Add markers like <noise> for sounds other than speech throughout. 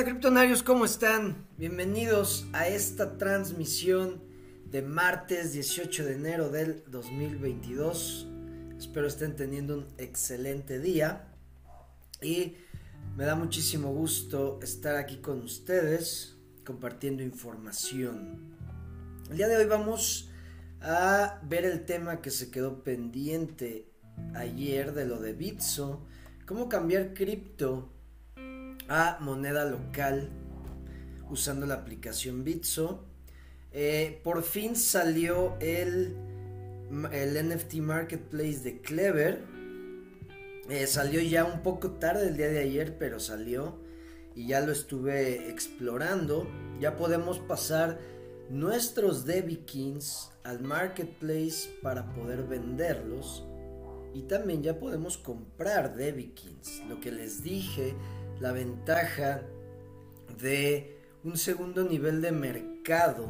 Hola criptonarios, ¿cómo están? Bienvenidos a esta transmisión de martes 18 de enero del 2022. Espero estén teniendo un excelente día y me da muchísimo gusto estar aquí con ustedes compartiendo información. El día de hoy vamos a ver el tema que se quedó pendiente ayer de lo de Bitso, cómo cambiar cripto a moneda local usando la aplicación Bitso. Eh, por fin salió el, el NFT Marketplace de Clever. Eh, salió ya un poco tarde el día de ayer, pero salió y ya lo estuve explorando. Ya podemos pasar nuestros Debikins al marketplace para poder venderlos. Y también ya podemos comprar Debikins. Lo que les dije la ventaja de un segundo nivel de mercado,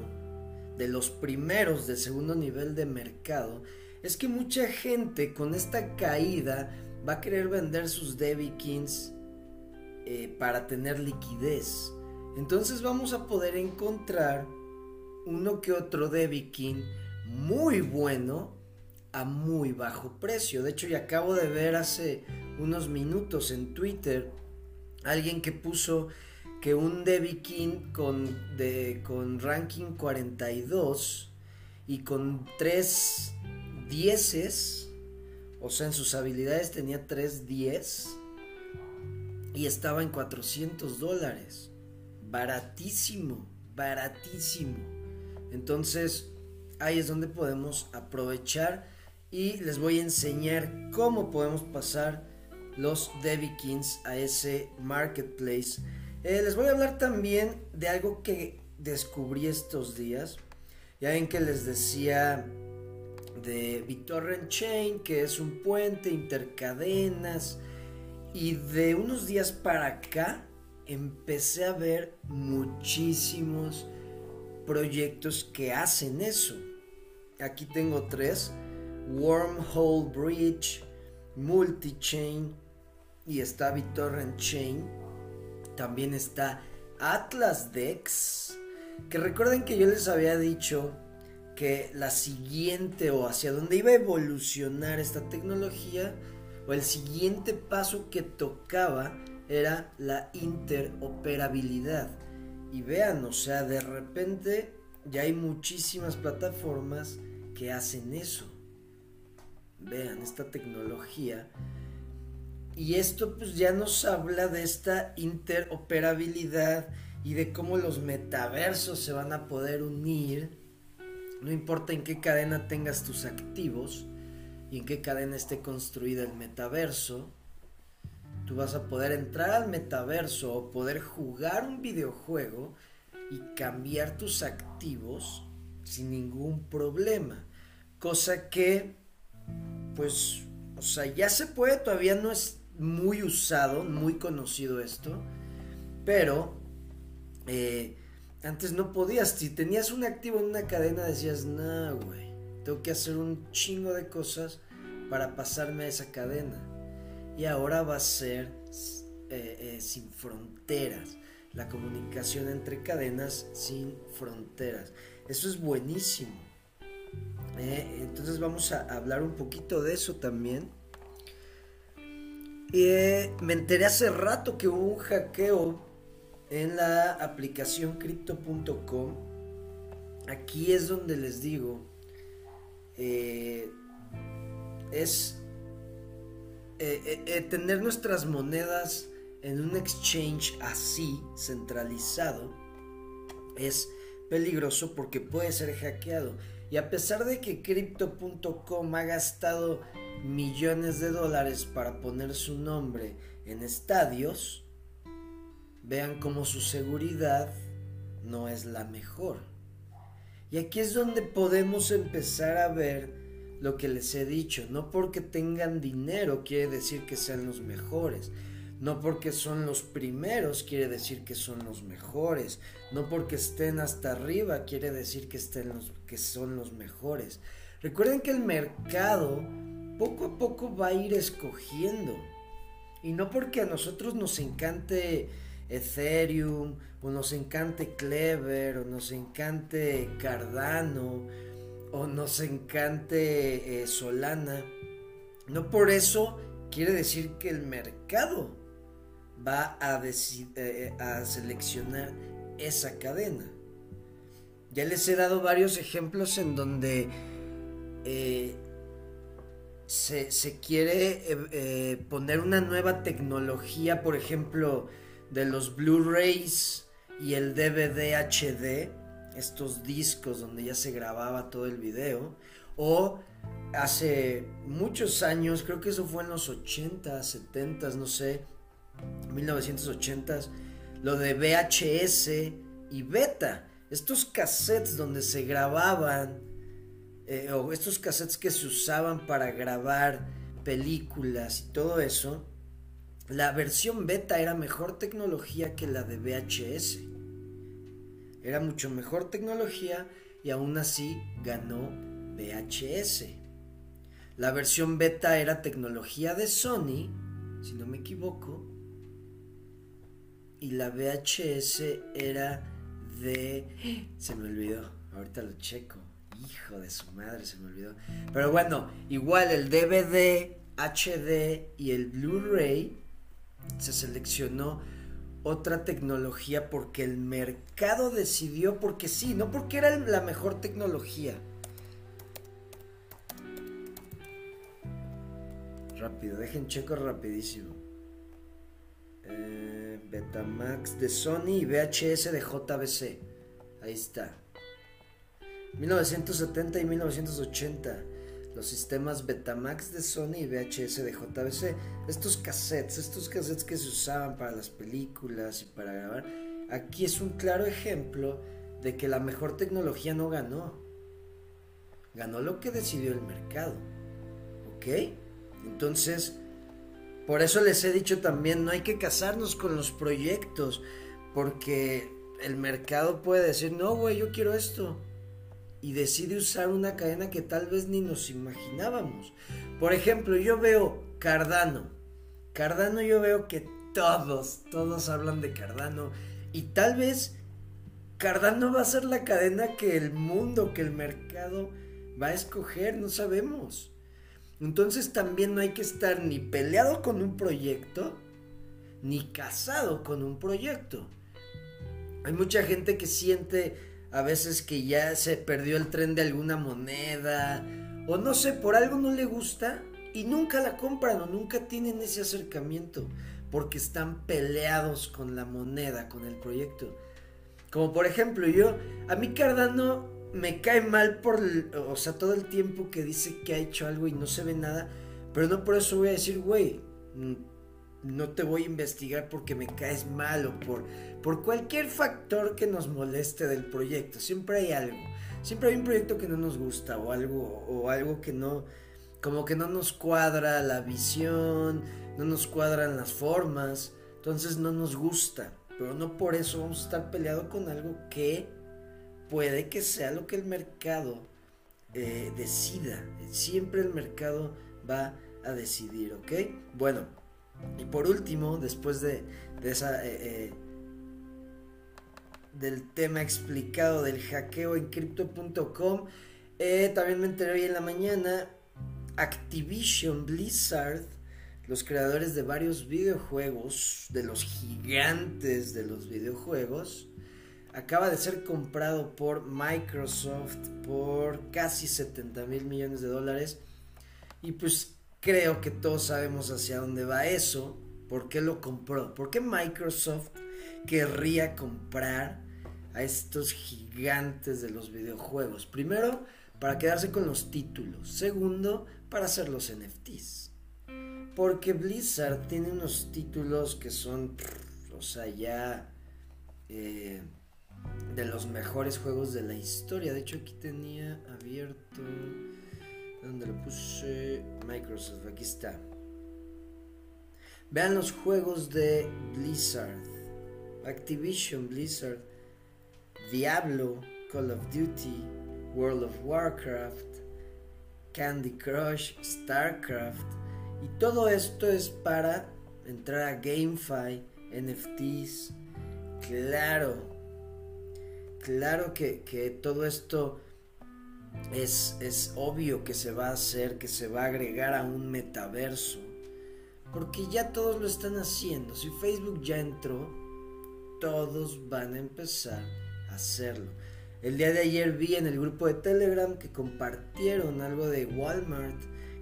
de los primeros de segundo nivel de mercado, es que mucha gente con esta caída va a querer vender sus Debikins eh, para tener liquidez. Entonces vamos a poder encontrar uno que otro Debikin muy bueno a muy bajo precio. De hecho, ya acabo de ver hace unos minutos en Twitter alguien que puso que un Debbie King con, de, con ranking 42 y con 3 dieces, o sea, en sus habilidades tenía 3 10 y estaba en 400 dólares. Baratísimo, baratísimo. Entonces, ahí es donde podemos aprovechar y les voy a enseñar cómo podemos pasar los Kings a ese marketplace. Eh, les voy a hablar también de algo que descubrí estos días. Ya ven que les decía de BitTorrent Chain, que es un puente, intercadenas. Y de unos días para acá empecé a ver muchísimos proyectos que hacen eso. Aquí tengo tres. Wormhole Bridge, Multichain y está BitTorrent Chain. También está Atlas Dex. Que recuerden que yo les había dicho que la siguiente o hacia dónde iba a evolucionar esta tecnología o el siguiente paso que tocaba era la interoperabilidad. Y vean, o sea, de repente ya hay muchísimas plataformas que hacen eso vean esta tecnología. Y esto pues ya nos habla de esta interoperabilidad y de cómo los metaversos se van a poder unir. No importa en qué cadena tengas tus activos y en qué cadena esté construida el metaverso, tú vas a poder entrar al metaverso o poder jugar un videojuego y cambiar tus activos sin ningún problema. Cosa que pues, o sea, ya se puede, todavía no es muy usado, muy conocido esto, pero eh, antes no podías, si tenías un activo en una cadena decías, no, güey, tengo que hacer un chingo de cosas para pasarme a esa cadena. Y ahora va a ser eh, eh, sin fronteras, la comunicación entre cadenas sin fronteras. Eso es buenísimo. Eh, entonces vamos a hablar un poquito de eso también. Eh, me enteré hace rato que hubo un hackeo en la aplicación crypto.com. Aquí es donde les digo, eh, es tener nuestras monedas en un exchange así, centralizado, es peligroso porque puede ser hackeado. Y a pesar de que crypto.com ha gastado millones de dólares para poner su nombre en estadios, vean cómo su seguridad no es la mejor. Y aquí es donde podemos empezar a ver lo que les he dicho. No porque tengan dinero quiere decir que sean los mejores. No porque son los primeros quiere decir que son los mejores. No porque estén hasta arriba quiere decir que, estén los, que son los mejores. Recuerden que el mercado poco a poco va a ir escogiendo. Y no porque a nosotros nos encante Ethereum, o nos encante Clever, o nos encante Cardano, o nos encante eh, Solana. No por eso quiere decir que el mercado va a, eh, a seleccionar esa cadena. Ya les he dado varios ejemplos en donde eh, se, quiere eh, poner una nueva tecnología, por ejemplo, de los Blu-rays y el DVD HD, estos discos donde ya se grababa todo el video, o hace muchos años, creo que eso fue en los 80, 70, no sé, 1980, lo de VHS y beta, estos cassettes donde se grababan, eh, o estos cassettes que se usaban para grabar películas y todo eso, la versión beta era mejor tecnología que la de VHS. Era mucho mejor tecnología y aún así ganó VHS. La versión beta era tecnología de Sony, si no me equivoco, y la VHS era de... Se me olvidó, ahorita lo checo. Hijo de su madre, se me olvidó. Pero bueno, igual el DVD, HD y el Blu-ray se seleccionó otra tecnología porque el mercado decidió, porque sí, no porque era la mejor tecnología. Rápido, dejen checo rapidísimo. Eh, Betamax de Sony y VHS de JBC. Ahí está. 1970 y 1980. Los sistemas Betamax de Sony y VHS de JBC. Estos cassettes, estos cassettes que se usaban para las películas y para grabar. Aquí es un claro ejemplo de que la mejor tecnología no ganó. Ganó lo que decidió el mercado. ¿Ok? Entonces, por eso les he dicho también, no hay que casarnos con los proyectos, porque el mercado puede decir, no, güey, yo quiero esto. Y decide usar una cadena que tal vez ni nos imaginábamos. Por ejemplo, yo veo Cardano. Cardano yo veo que todos, todos hablan de Cardano. Y tal vez Cardano va a ser la cadena que el mundo, que el mercado va a escoger, no sabemos. Entonces también no hay que estar ni peleado con un proyecto, ni casado con un proyecto. Hay mucha gente que siente a veces que ya se perdió el tren de alguna moneda, o no sé, por algo no le gusta y nunca la compran o nunca tienen ese acercamiento, porque están peleados con la moneda, con el proyecto. Como por ejemplo yo, a mí Cardano me cae mal por, o sea, todo el tiempo que dice que ha hecho algo y no se ve nada, pero no por eso voy a decir, güey, no te voy a investigar porque me caes mal o por, por cualquier factor que nos moleste del proyecto. Siempre hay algo, siempre hay un proyecto que no nos gusta o algo, o algo que no, como que no nos cuadra la visión, no nos cuadran las formas, entonces no nos gusta, pero no por eso vamos a estar peleado con algo que puede que sea lo que el mercado eh, decida. Siempre el mercado va a decidir, ¿ok? Bueno, y por último, después de, esa... Eh, eh, del tema explicado del hackeo en crypto.com, también me enteré hoy en la mañana, Activision Blizzard, los creadores de varios videojuegos, de los gigantes de los videojuegos, acaba de ser comprado por Microsoft por casi 70 mil millones de dólares. Y pues creo que todos sabemos hacia dónde va eso. ¿Por qué lo compró? ¿Por qué Microsoft querría comprar a estos gigantes de los videojuegos? Primero, para quedarse con los títulos. Segundo, para hacer los NFTs. Porque Blizzard tiene unos títulos que son, o sea, ya... Eh, de los mejores juegos de la historia. De hecho, aquí tenía abierto. ¿Dónde lo puse? Microsoft, aquí está. Vean los juegos de Blizzard, Activision Blizzard, Diablo, Call of Duty, World of Warcraft, Candy Crush, StarCraft. Y todo esto es para entrar a GameFi, NFTs, Claro, claro que, que todo esto es, es obvio que se va a hacer, que se va a agregar a un metaverso. Porque ya todos lo están haciendo. Si Facebook ya entró, todos van a empezar a hacerlo. El día de ayer vi en el grupo de Telegram que compartieron algo de Walmart,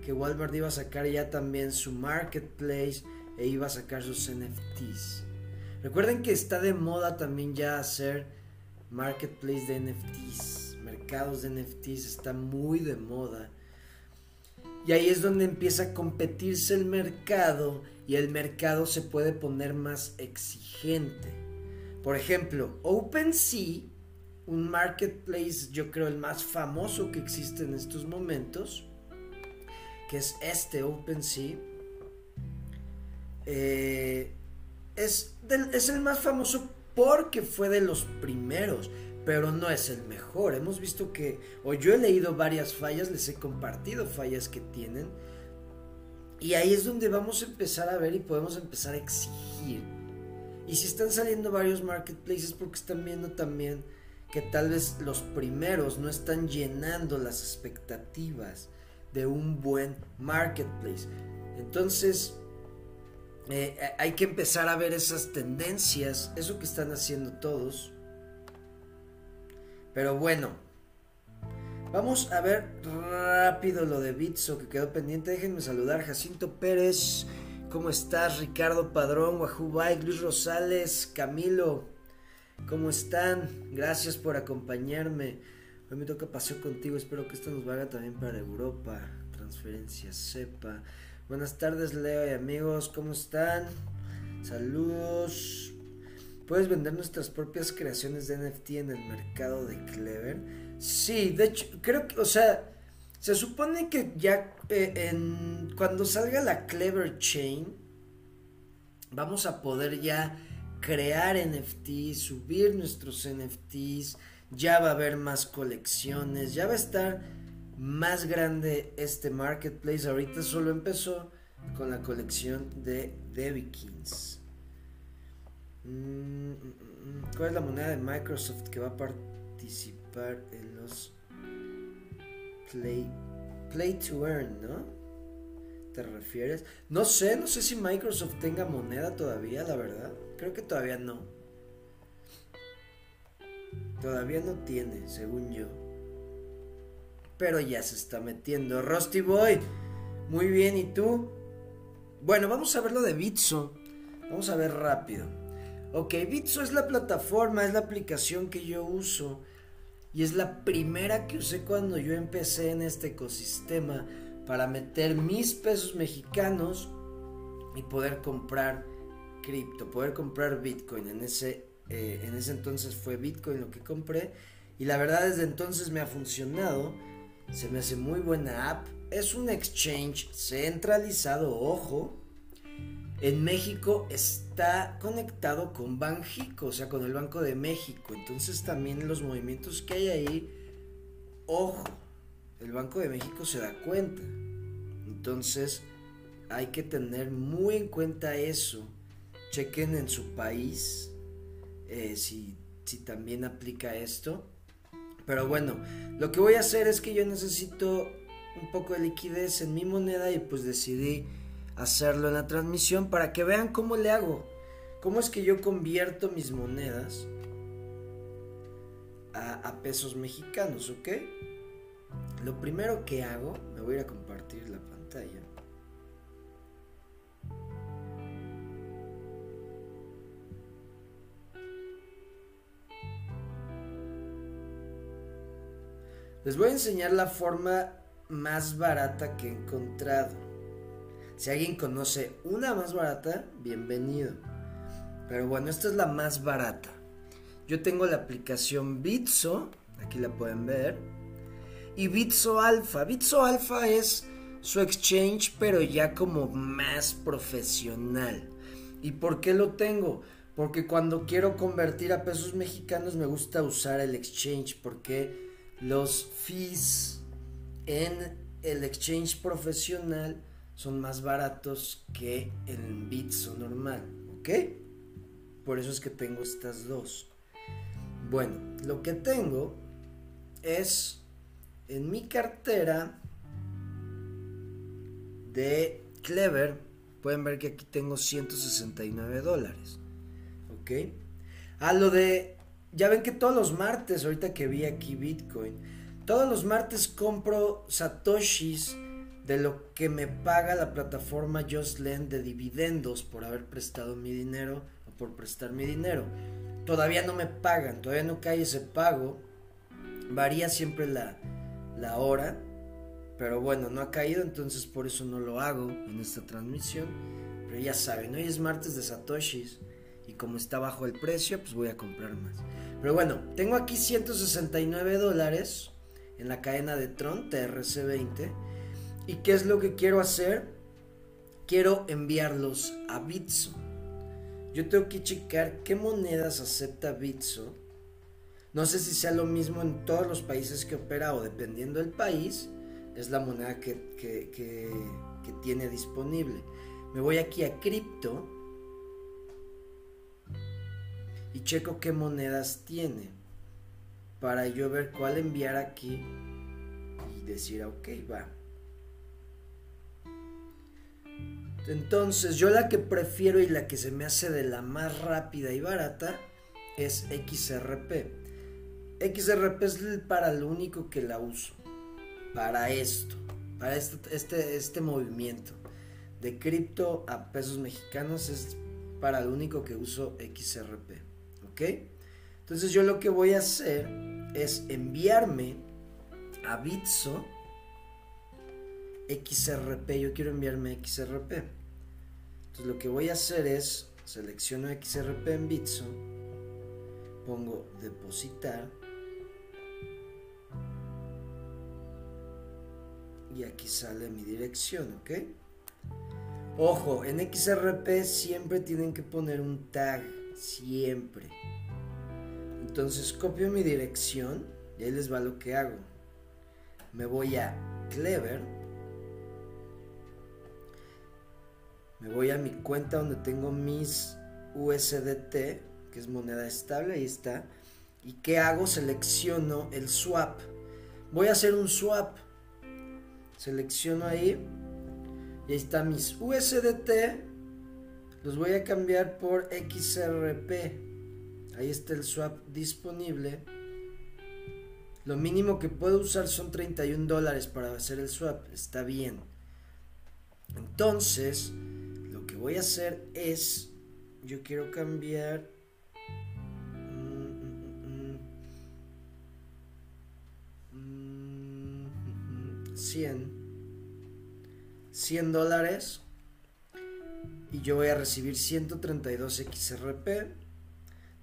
que Walmart iba a sacar ya también su marketplace e iba a sacar sus NFTs. Recuerden que está de moda también ya hacer marketplace de NFTs, mercados de NFTs, está muy de moda. Y ahí es donde empieza a competirse el mercado y el mercado se puede poner más exigente. Por ejemplo, OpenSea, un marketplace yo creo el más famoso que existe en estos momentos, que es este OpenSea, eh, es, es el más famoso porque fue de los primeros, pero no es el mejor. Hemos visto que, o yo he leído varias fallas, les he compartido fallas que tienen, y ahí es donde vamos a empezar a ver y podemos empezar a exigir. Y si están saliendo varios marketplaces porque están viendo también que tal vez los primeros no están llenando las expectativas de un buen marketplace. Entonces, eh, eh, hay que empezar a ver esas tendencias, eso que están haciendo todos. Pero bueno, vamos a ver rápido lo de Bitso que quedó pendiente. Déjenme saludar, Jacinto Pérez. ¿Cómo estás? Ricardo Padrón, Wahoo Bike, Luis Rosales, Camilo. ¿Cómo están? Gracias por acompañarme. Hoy me toca paseo contigo. Espero que esto nos valga también para Europa. Transferencia SEPA. Buenas tardes, Leo y amigos, ¿cómo están? Saludos. ¿Puedes vender nuestras propias creaciones de NFT en el mercado de Clever? Sí, de hecho, creo que, o sea, se supone que ya eh, en, cuando salga la Clever Chain, vamos a poder ya crear NFTs, subir nuestros NFTs, ya va a haber más colecciones, ya va a estar más grande este marketplace. Ahorita solo empezó con la colección de Debikins. Mm, mm, mm, ¿Cuál es la moneda de Microsoft que va a participar en los Play, Play to Earn, no? ¿Te refieres? No sé, no sé si Microsoft tenga moneda todavía, la verdad. Creo que todavía no. Todavía no tiene, según yo pero ya se está metiendo. Rusty Boy, muy bien, ¿y tú? Bueno, vamos a ver lo de Bitso. Vamos a ver rápido. Ok, Bitso es la plataforma, es la aplicación que yo uso. Y es la primera que usé cuando yo empecé en este ecosistema para meter mis pesos mexicanos y poder comprar cripto, poder comprar Bitcoin. En ese, eh, en ese entonces fue Bitcoin lo que compré. Y la verdad desde entonces me ha funcionado se me hace muy buena app. Es un exchange centralizado, ojo. En México está conectado con Banjico, o sea, con el Banco de México. Entonces también los movimientos que hay ahí, ojo, el Banco de México se da cuenta. Entonces hay que tener muy en cuenta eso. Chequen en su país eh, si, si también aplica esto. Pero bueno, lo que voy a hacer es que yo necesito un poco de liquidez en mi moneda y pues decidí hacerlo en la transmisión para que vean cómo le hago. Cómo es que yo convierto mis monedas a, pesos mexicanos, ¿ok? Lo primero que hago, me voy a ir a compartir Les voy a enseñar la forma más barata que he encontrado. Si alguien conoce una más barata, bienvenido. Pero bueno, esta es la más barata. Yo tengo la aplicación Bitso, aquí la pueden ver. Y Bitso Alpha. Bitso Alpha es su exchange, pero ya como más profesional. ¿Y por qué lo tengo? Porque cuando quiero convertir a pesos mexicanos me gusta usar el exchange. Porque los fees en el exchange profesional son más baratos que el Bitso normal, ¿ok? por eso es que tengo estas dos. Bueno, lo que tengo es en mi cartera de Clever. Pueden ver que aquí tengo 169 dólares. ¿Ok? A lo de... Ya ven que todos los martes, ahorita que vi aquí Bitcoin, todos los martes compro satoshis de lo que me paga la plataforma JustLend de dividendos por haber prestado mi dinero o por prestar mi dinero. Todavía no me pagan, todavía no cae ese pago. Varía siempre la, la hora. Pero bueno, no ha caído, entonces por eso no lo hago en esta transmisión. Pero ya saben, hoy es martes de Satoshis. Como está bajo el precio, pues voy a comprar más. Pero bueno, tengo aquí 169 dólares en la cadena de Tron TRC20. ¿Y qué es lo que quiero hacer? Quiero enviarlos a Bitso. Yo tengo que checar qué monedas acepta Bitso. No sé si sea lo mismo en todos los países que opera o dependiendo del país, es la moneda que, que tiene disponible. Me voy aquí a cripto y checo qué monedas tiene para yo ver cuál enviar aquí y decir, ok, va. Entonces, yo la que prefiero y la que se me hace de la más rápida y barata es XRP. XRP es para lo único que la uso. Para esto. Para este, este, este movimiento. De cripto a pesos mexicanos es para lo único que uso XRP. Entonces yo lo que voy a hacer es enviarme a Bitso XRP. Yo quiero enviarme XRP. Entonces lo que voy a hacer es selecciono XRP en Bitso, pongo depositar y aquí sale mi dirección, ¿ok? Ojo, en XRP siempre tienen que poner un tag, siempre. Entonces copio mi dirección y ahí les va lo que hago. Me voy a Clever. Me voy a mi cuenta donde tengo mis USDT, que es moneda estable, ahí está. ¿Y qué hago? Selecciono el swap. Voy a hacer un swap. Selecciono ahí. Y ahí están mis USDT. Los voy a cambiar por XRP. Ahí está el swap disponible. Lo mínimo que puedo usar son 31 dólares para hacer el swap. Está bien. Entonces, lo que voy a hacer es, yo quiero cambiar 100 100 dólares y yo voy a recibir 132 XRP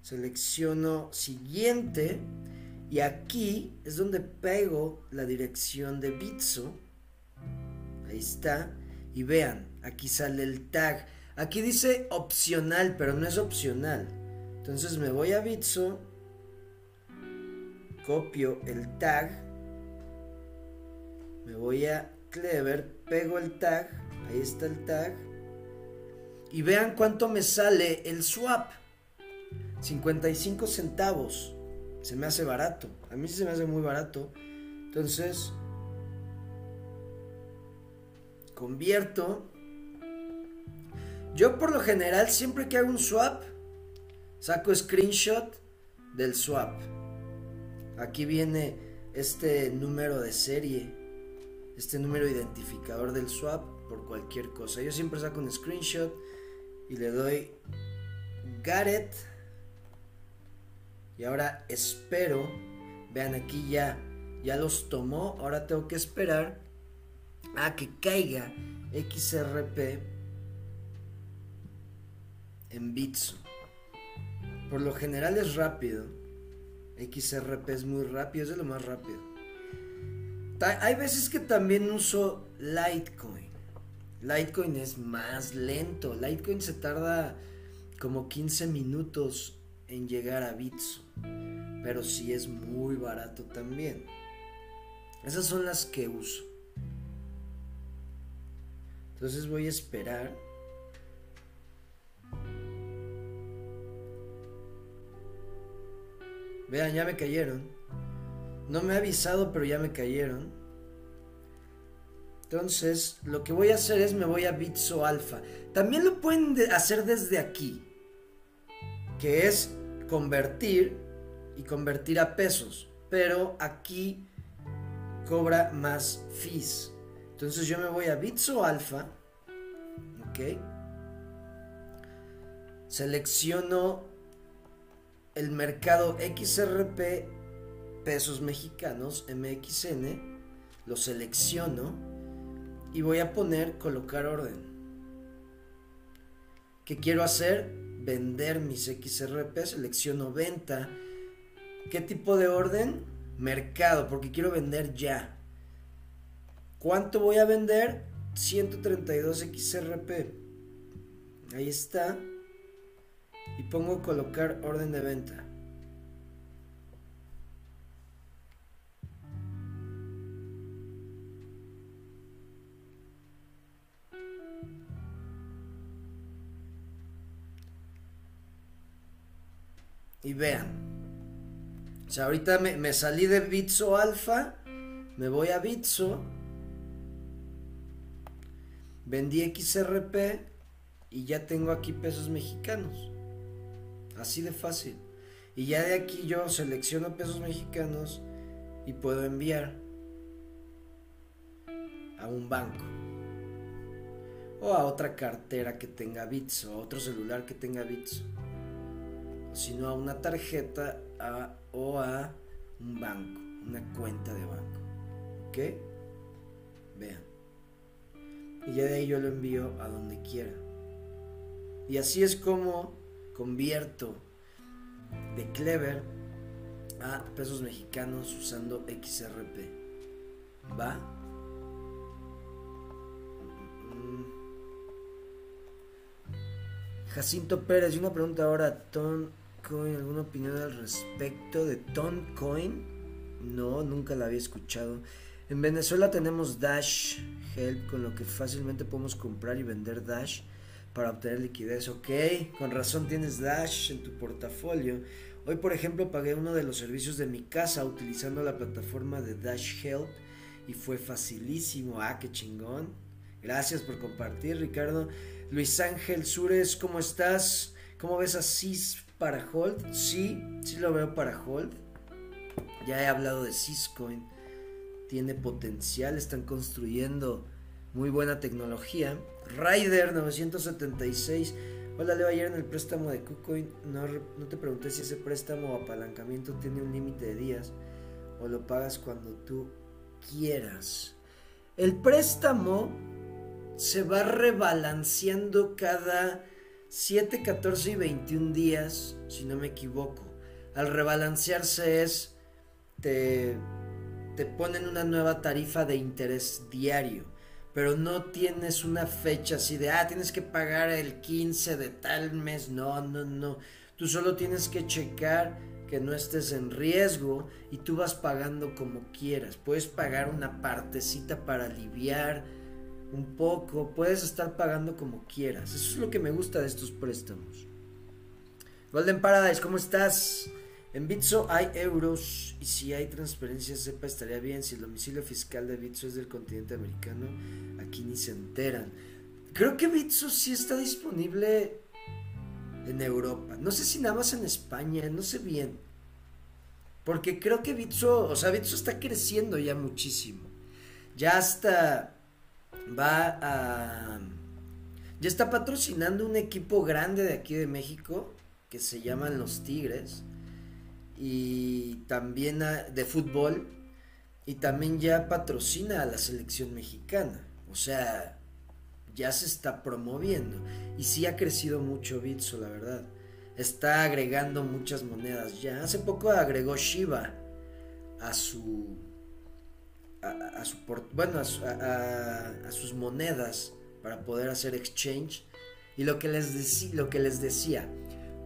selecciono siguiente y aquí es donde pego la dirección de Bitso. Ahí está. Y vean aquí sale el tag. Aquí dice opcional pero no es opcional. Entonces me voy a Bitso copio el tag. Me voy a Clever, pego el tag, ahí está el tag, y vean cuánto me sale el swap. 55 centavos. Se me hace barato. A mí sí se me hace muy barato. Entonces, convierto. Yo por lo general, siempre que hago un swap, saco screenshot del swap. Aquí viene este número de serie este número identificador del swap por cualquier cosa. Yo siempre saco un screenshot y le doy Got Y ahora espero. Vean aquí ya. Ya los tomó. Ahora tengo que esperar a que caiga XRP en Bitso. Por lo general es rápido. XRP es muy rápido, es de lo más rápido. Hay veces que también uso Litecoin. Litecoin es más lento. Litecoin se tarda como 15 minutos en llegar a Bitso. Pero sí es muy barato también. Esas son las que uso. Entonces voy a esperar Vean, ya me cayeron. No me ha avisado, pero ya me cayeron. Entonces, lo que voy a hacer es me voy a Bitso Alpha. También lo pueden hacer desde aquí, que es convertir y convertir a pesos, pero aquí cobra más fees. Entonces yo me voy a Bitso Alpha, ok, selecciono el mercado XRP pesos mexicanos MXN, lo selecciono y voy a poner colocar orden. ¿Qué quiero hacer? Vender mis XRP, selecciono venta. ¿Qué tipo de orden? Mercado, porque quiero vender ya. ¿Cuánto voy a vender? 132 XRP. Ahí está. Y pongo colocar orden de venta. Y vean. O sea, ahorita me, salí de Bitso Alpha. Me voy a Bitso. Vendí XRP. Y ya tengo aquí pesos mexicanos. Así de fácil. Y ya de aquí yo selecciono pesos mexicanos. Y puedo enviar a un banco. O a otra cartera que tenga Bitso. A otro celular que tenga Bitso sino a una tarjeta o a un banco, una cuenta de banco. ¿Ok? Vean. Y ya de ahí yo lo envío a donde quiera. Y así es como convierto de Clever a pesos mexicanos usando XRP. ¿Va? Jacinto Pérez, una pregunta ahora, Ton ¿alguna opinión al respecto de Toncoin? No, nunca la había escuchado. En Venezuela tenemos Dash Help, con lo que fácilmente podemos comprar y vender Dash para obtener liquidez. Ok, con razón tienes Dash en tu portafolio. Hoy, por ejemplo, pagué uno de los servicios de mi casa utilizando la plataforma de Dash Help y fue facilísimo. Ah, qué chingón. Gracias por compartir, Ricardo. Luis Ángel Sures, ¿cómo estás? ¿Cómo ves a CIS para Hold? Sí, sí lo veo para Hold. Ya he hablado de Syscoin. Tiene potencial, están construyendo muy buena tecnología. Rider 976. Hola, Leo, ayer en el préstamo de KuCoin no, no te pregunté si ese préstamo o apalancamiento tiene un límite de días o lo pagas cuando tú quieras. El préstamo se va rebalanceando cada 7, 14 y 21 días, si no me equivoco. Al rebalancearse es, te, te ponen una nueva tarifa de interés diario, pero no tienes una fecha así de, ah, tienes que pagar el 15 de tal mes. No, no, no. Tú solo tienes que checar que no estés en riesgo y tú vas pagando como quieras. Puedes pagar una partecita para aliviar un poco, puedes estar pagando como quieras. Eso es lo que me gusta de estos préstamos. Golden Paradise, ¿cómo estás? En Bitso hay euros y si hay transferencias, sepa, estaría bien. Si el domicilio fiscal de Bitso es del continente americano, aquí ni se enteran. Creo que Bitso sí está disponible en Europa. No sé si nada más en España, no sé bien. Porque creo que Bitso, o sea, Bitso está creciendo ya muchísimo. Ya hasta va a... Ya está patrocinando un equipo grande de aquí de México que se llaman los Tigres y también de fútbol y también ya patrocina a la selección mexicana. O sea, ya se está promoviendo y sí ha crecido mucho Bitso, la verdad. Está agregando muchas monedas ya. Hace poco agregó Shiba a su a, su bueno, a, sus monedas para poder hacer exchange. Y lo que les, lo que les decía,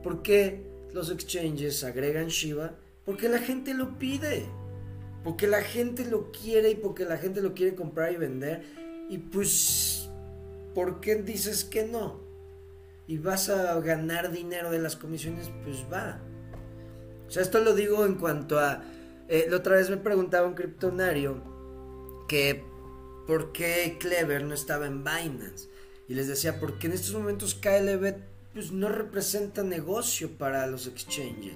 ¿por qué los exchanges agregan Shiba? Porque la gente lo pide. Porque la gente lo quiere y porque la gente lo quiere comprar y vender. Y pues, ¿por qué dices que no? Y vas a ganar dinero de las comisiones, pues va. O sea, esto lo digo en cuanto a... Eh, la otra vez me preguntaba un criptonario que por qué Clever no estaba en Binance. Y les decía, porque en estos momentos KLB pues, no representa negocio para los exchanges.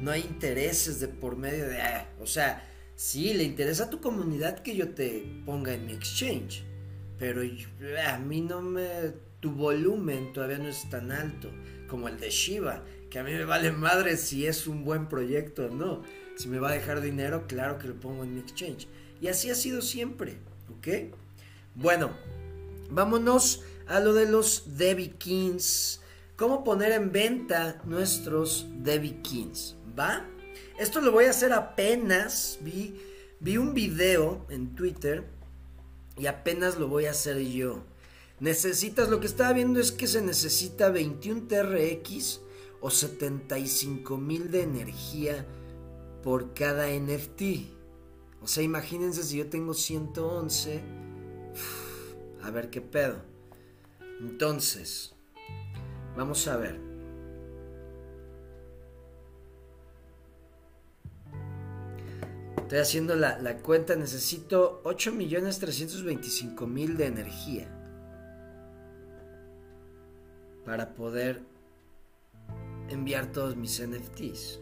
No hay intereses de por medio de... Ah, o sea, sí, le interesa a tu comunidad que yo te ponga en mi exchange. Pero a mí no me... Tu volumen todavía no es tan alto como el de Shiba. Que a mí me vale madre si es un buen proyecto o no. Si me va a dejar dinero, claro que lo pongo en mi exchange. Y así ha sido siempre. ¿Ok? Bueno, vámonos a lo de los Debbie Kings. ¿Cómo poner en venta nuestros Debbie Kings? ¿Va? Esto lo voy a hacer apenas. Vi, vi un video en Twitter y apenas lo voy a hacer yo. Necesitas, lo que estaba viendo es que se necesita 21 TRX o 75 mil de energía por cada NFT. O sea, imagínense si yo tengo 111. a ver qué pedo. Entonces, vamos a ver. Estoy haciendo la, la cuenta, necesito 8.325.000 de energía para poder enviar todos mis NFTs.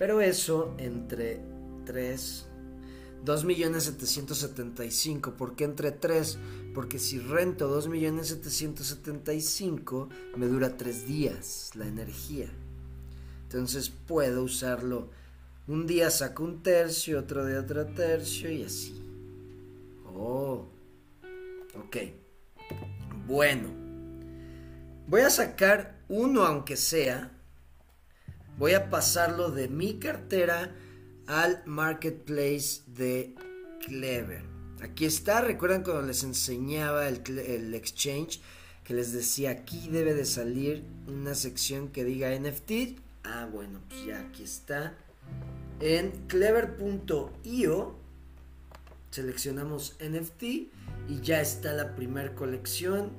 Pero eso entre 3, 2.775. ¿Por qué entre 3? Porque si rento 2.775 me dura 3 días la energía. Entonces puedo usarlo. Un día saco un tercio, otro día otro tercio y así. Oh. Ok. Bueno. Voy a sacar uno aunque sea. Voy a pasarlo de mi cartera al marketplace de Clever. Aquí está, recuerdan cuando les enseñaba el, exchange que les decía aquí debe de salir una sección que diga NFT. Ah, bueno, pues ya aquí está. En clever.io seleccionamos NFT y ya está la primera colección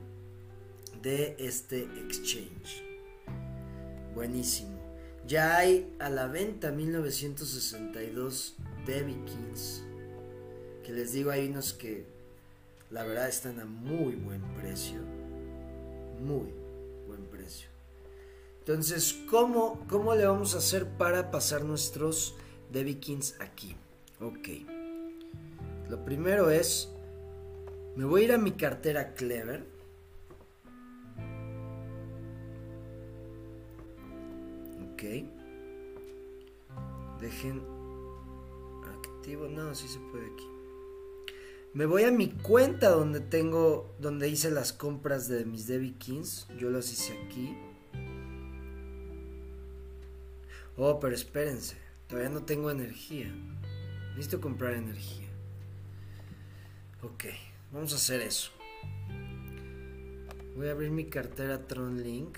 de este exchange. Buenísimo. Ya hay a la venta 1962 Debbie Kings. Que les digo, hay unos que la verdad están a muy buen precio. Muy buen precio. Entonces, ¿cómo, cómo le vamos a hacer para pasar nuestros Debbie Kings aquí? Ok. Lo primero es, me voy a ir a mi cartera Clever Dejen activo. No, sí se puede aquí. Me voy a mi cuenta donde tengo, donde hice las compras de mis Debbie Kings. Yo las hice aquí. Oh, pero espérense. Todavía no tengo energía. Necesito comprar energía. Ok, vamos a hacer eso. Voy a abrir mi cartera Tron Link.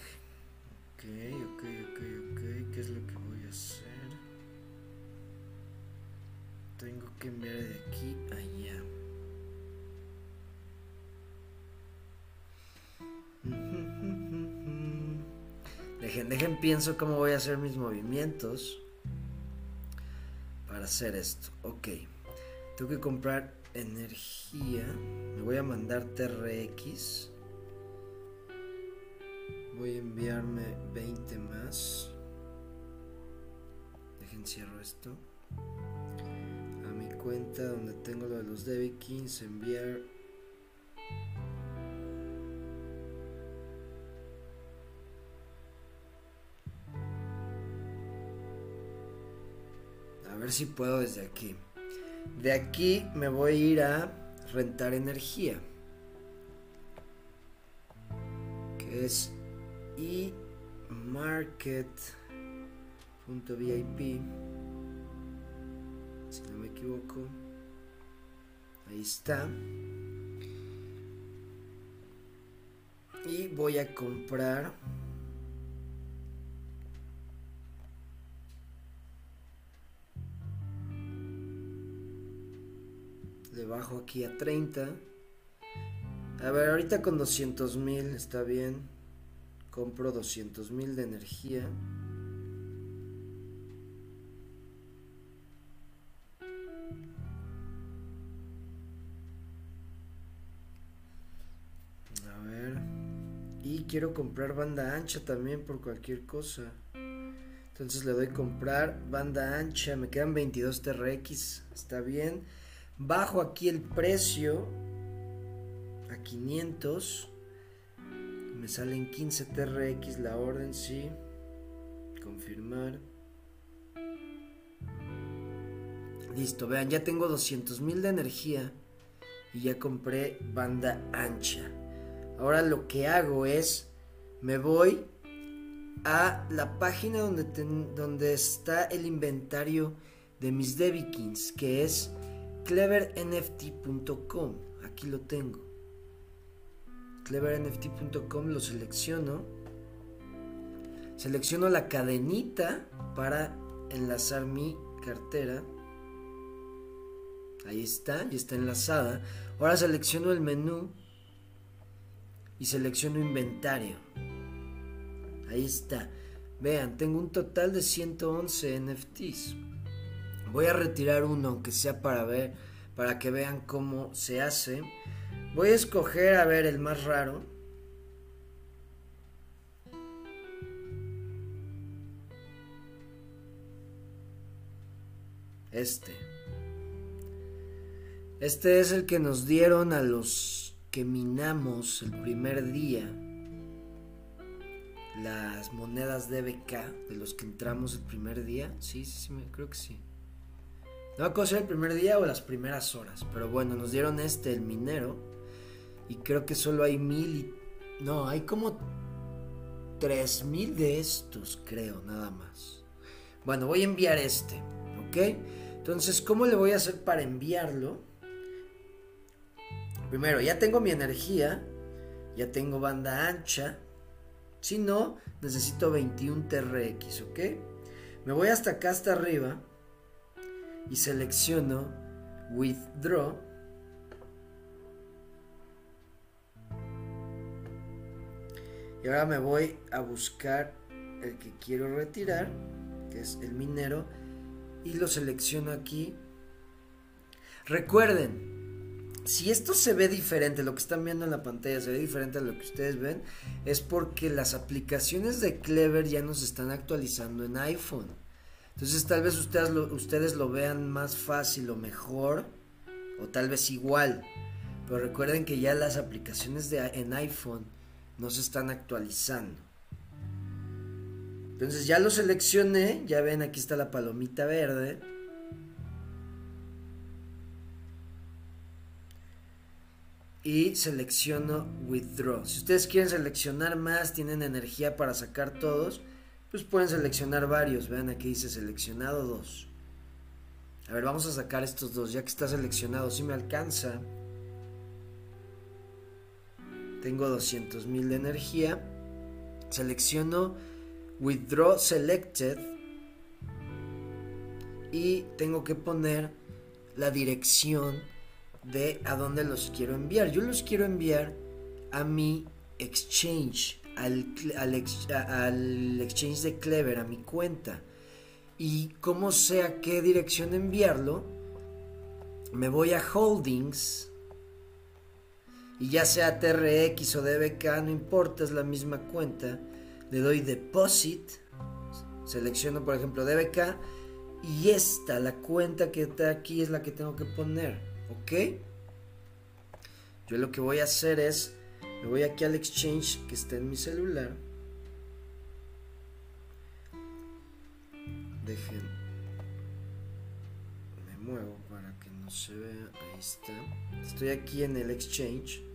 Ok, ok, ok. ¿Qué es lo que voy a hacer? Tengo que enviar de aquí a allá. <laughs> Dejen, dejen, pienso cómo voy a hacer mis movimientos para hacer esto. Ok, tengo que comprar energía. Me voy a mandar TRX. Voy a enviarme 20 más. Dejen cierro esto. A mi cuenta donde tengo lo de los Debbie Kings, enviar. A ver si puedo desde aquí. De aquí me voy a ir a rentar energía. Que es y market.vip si no me equivoco. Ahí está. Y voy a comprar le bajo aquí a 30 a ver ahorita con 200 mil está bien Compro 200.000 de energía. A ver. Y quiero comprar banda ancha también por cualquier cosa. Entonces le doy comprar banda ancha. Me quedan 22 TRX. Está bien. Bajo aquí el precio a 500. Me salen 15 TRX la orden, sí. Confirmar. Listo, vean, ya tengo 200 mil de energía y ya compré banda ancha. Ahora lo que hago es, me voy a la página donde, donde está el inventario de mis Debikins, que es clevernft.com. Aquí lo tengo. clevernft.com lo selecciono. Selecciono la cadenita para enlazar mi cartera. Ahí está, ya está enlazada. Ahora selecciono el menú y selecciono inventario. Ahí está. Vean, tengo un total de 111 NFTs. Voy a retirar uno, aunque sea para ver, para que vean cómo se hace. Voy a escoger, a ver, el más raro. Este. Este es el que nos dieron a los que minamos el primer día las monedas de BK de los que entramos el primer día. Sí, sí, sí, creo que sí. No me acuerdo el primer día o las primeras horas, pero bueno, nos dieron este, el minero, y creo que solo hay mil y... No, hay como tres mil de estos, creo, nada más. Bueno, voy a enviar este, ¿ok? Entonces, ¿cómo le voy a hacer para enviarlo? Primero, ya tengo mi energía, ya tengo banda ancha. Si no, necesito 21 TRX, ¿ok? Me voy hasta acá, hasta arriba, y selecciono Withdraw. Y ahora me voy a buscar el que quiero retirar, que es el minero, y lo selecciono aquí. Recuerden, si esto se ve diferente, lo que están viendo en la pantalla se ve diferente a lo que ustedes ven, es porque las aplicaciones de Clever ya nos están actualizando en iPhone. Entonces tal vez ustedes lo, ustedes lo vean más fácil o mejor, o tal vez igual. Pero recuerden que ya las aplicaciones de, en iPhone no se están actualizando. Entonces ya lo seleccioné, ya ven aquí está la palomita verde y selecciono withdraw. Si ustedes quieren seleccionar más, tienen energía para sacar todos, pues pueden seleccionar varios. Vean aquí dice seleccionado dos. A ver, vamos a sacar estos dos, ya que está seleccionado. Si me alcanza. Tengo 200 mil de energía. Selecciono withdraw selected. Y tengo que poner la dirección de a dónde los quiero enviar. Yo los quiero enviar a mi exchange, al, al, exchange de Clever, a mi cuenta. Y como sé a qué dirección enviarlo, me voy a Holdings. Y ya sea TRX o DBK, no importa, es la misma cuenta. Le doy Deposit. Selecciono, por ejemplo, DBK. Y esta, la cuenta que está aquí, es la que tengo que poner. ¿Ok? Yo lo que voy a hacer es, me voy aquí al exchange que está en mi celular. Dejen, me muevo para que no se vea. Ahí está. Estoy aquí en el exchange.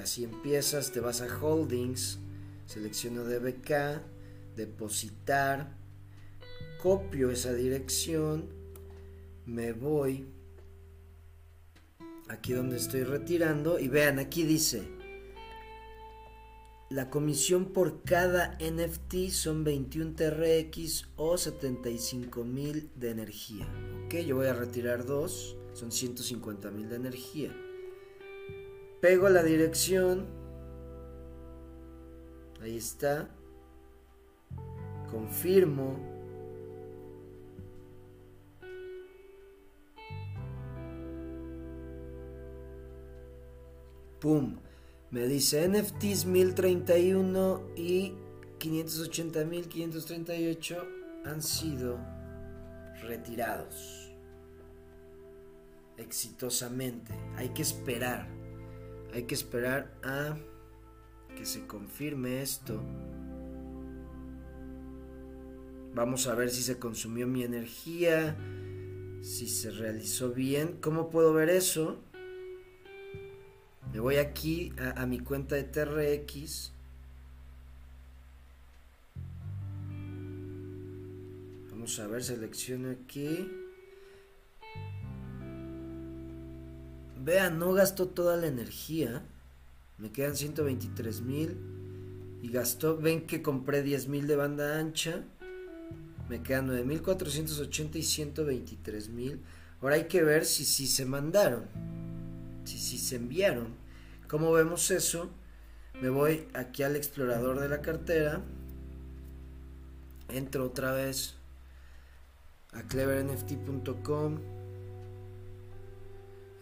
Así empiezas, te vas a holdings, selecciono DBK, depositar, copio esa dirección me voy aquí donde estoy retirando y vean aquí dice la comisión por cada NFT son 21 TRX o 75 mil de energía. Ok, yo voy a retirar dos, son 150 mil de energía. Pego la dirección. Ahí está. Confirmo. ¡Pum! Me dice NFTs 1031 y 580.538 han sido retirados exitosamente. Hay que esperar. Hay que esperar a que se confirme esto. Vamos a ver si se consumió mi energía, si se realizó bien. ¿Cómo puedo ver eso? Me voy aquí a, mi cuenta de TRX. Vamos a ver, selecciono aquí. Vean, no gastó toda la energía. Me quedan 123 mil. Y gastó, ven que compré 10 mil de banda ancha. Me quedan 9.480 y 123 mil. Ahora hay que ver si, si se mandaron. Si, si se enviaron. ¿Cómo vemos eso? Me voy aquí al explorador de la cartera. Entro otra vez a clevernft.com.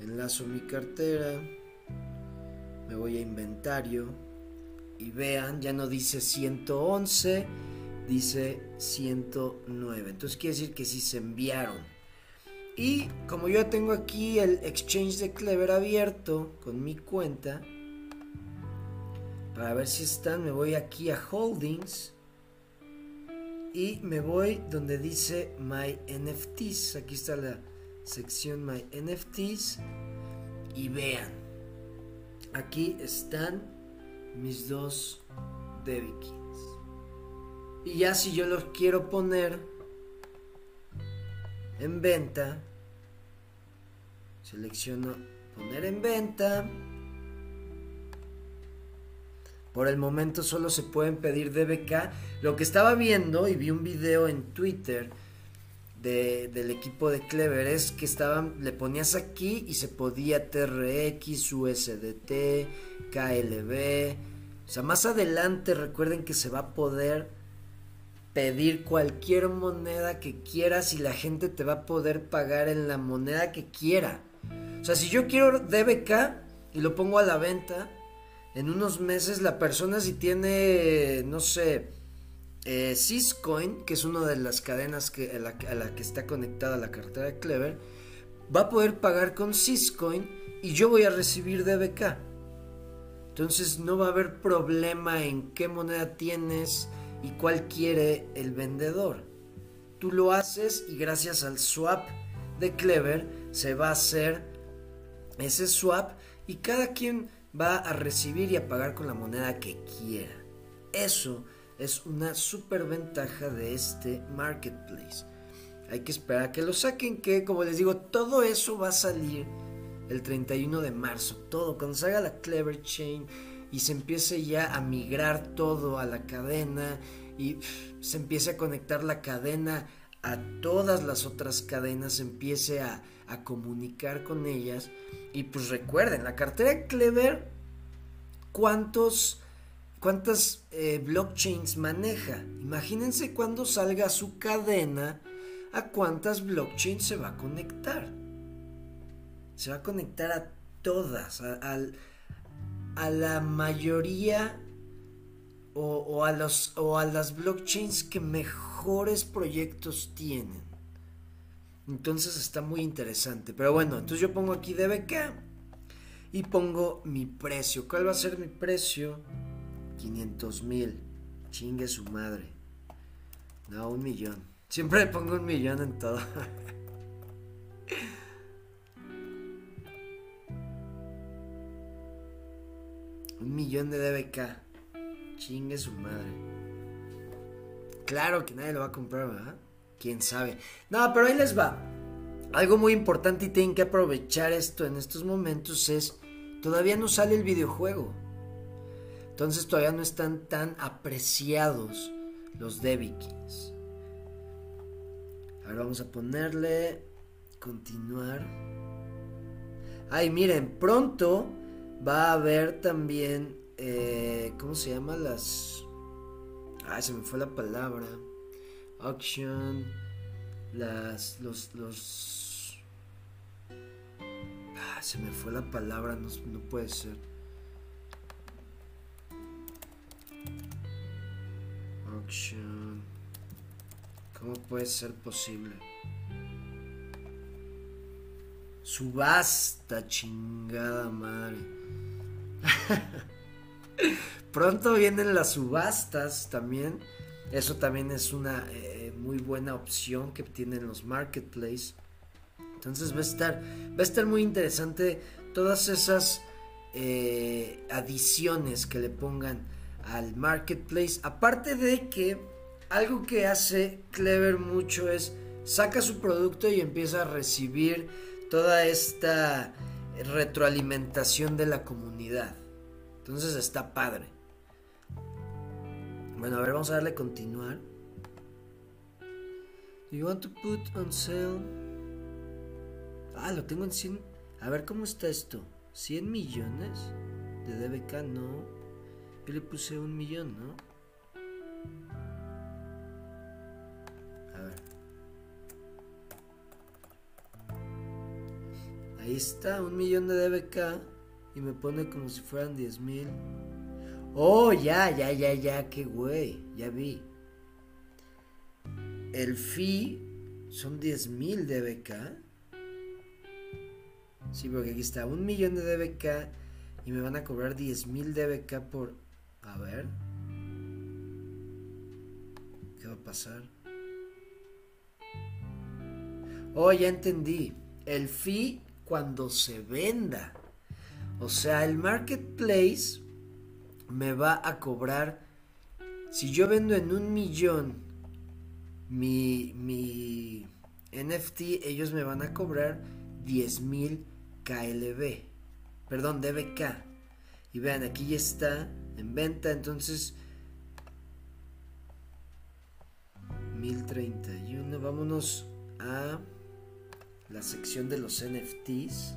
Enlazo mi cartera. Me voy a inventario. Y vean, ya no dice 111, dice 109. Entonces quiere decir que sí se enviaron. Y como yo tengo aquí el exchange de Clever abierto con mi cuenta, para ver si están, me voy aquí a Holdings y me voy donde dice My NFTs. Aquí está la sección My NFTs y vean, aquí están mis dos Debikins. Y ya si yo los quiero poner en venta, selecciono poner en venta. Por el momento solo se pueden pedir DBK. Lo que estaba viendo y vi un video en Twitter del equipo de Clever es que estaban, le ponías aquí y se podía TRX, USDT, KLB. O sea, más adelante recuerden que se va a poder pedir cualquier moneda que quieras y la gente te va a poder pagar en la moneda que quiera. O sea, si yo quiero DBK y lo pongo a la venta, en unos meses la persona si tiene, no sé, eh, Syscoin, que es una de las cadenas que, a, la, a la que está conectada la cartera de Clever, va a poder pagar con Syscoin y yo voy a recibir DBK. Entonces no va a haber problema en qué moneda tienes, y cuál quiere el vendedor. Tú lo haces y gracias al swap de Clever se va a hacer ese swap y cada quien va a recibir y a pagar con la moneda que quiera. Eso es una super ventaja de este marketplace. Hay que esperar a que lo saquen, que como les digo, todo eso va a salir el 31 de marzo. Todo, cuando salga la Clever Chain y se empiece ya a migrar todo a la cadena y se empiece a conectar la cadena a todas las otras cadenas, empiece a, comunicar con ellas. Y pues recuerden, la cartera Clever, ¿cuántos, ¿cuántas eh, blockchains maneja? Imagínense cuando salga su cadena, a cuántas blockchains se va a conectar. Se va a conectar a todas, a la mayoría o, a o a las blockchains que mejores proyectos tienen. Entonces está muy interesante. Pero bueno, entonces yo pongo aquí DBK y pongo mi precio. ¿Cuál va a ser mi precio? 500 mil. Chingue su madre. No, un millón. Siempre pongo un millón en todo. <laughs> Un millón de DBK. Chingue su madre. Claro que nadie lo va a comprar, ¿verdad? Quién sabe. No, pero ahí les va. Algo muy importante y tienen que aprovechar esto en estos momentos es. Todavía no sale el videojuego. Entonces todavía no están tan apreciados los Debikins. Ahora vamos a ponerle. Continuar. Ay, miren, pronto Va a haber también, eh, ¿cómo se llama? Las... Ah, se me fue la palabra. Auction. Las... Los... los ah, se me fue la palabra, no, no puede ser. ¿Cómo puede ser posible? Subasta, chingada madre. <laughs> Pronto vienen las subastas también. Eso también es una eh, muy buena opción que tienen los marketplaces. Entonces va a estar, va a estar muy interesante todas esas eh, adiciones que le pongan al marketplace. Aparte de que algo que hace Clever mucho es saca su producto y empieza a recibir toda esta retroalimentación de la comunidad. Entonces está padre. Bueno, a ver, vamos a darle continuar. Do you want to put on sale? Ah, lo tengo en 100. A ver cómo está esto. 100 millones de DBK, no. Le puse un millón, ¿no? A ver. Ahí está, un millón de DBK. Y me pone como si fueran 10 mil. Oh, ya, ya, ya, ya, qué güey. Ya vi. El fee son 10 mil DBK. Sí, porque aquí está un millón de DBK y me van a cobrar 10 mil DBK por... A ver. ¿Qué va a pasar? Oh, ya entendí. El fee cuando se venda. O sea, el marketplace me va a cobrar, si yo vendo en un millón mi, mi NFT, ellos me van a cobrar 10 mil KLB, perdón, DBK. Y vean, aquí ya está en venta, entonces 1031, vámonos a la sección de los NFTs.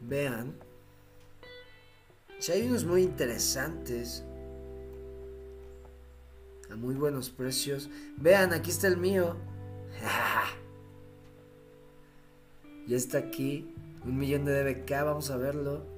Vean. Si hay unos muy interesantes. A muy buenos precios. Vean, aquí está el mío. <laughs> ya está aquí. Un millón de DBK. Vamos a verlo.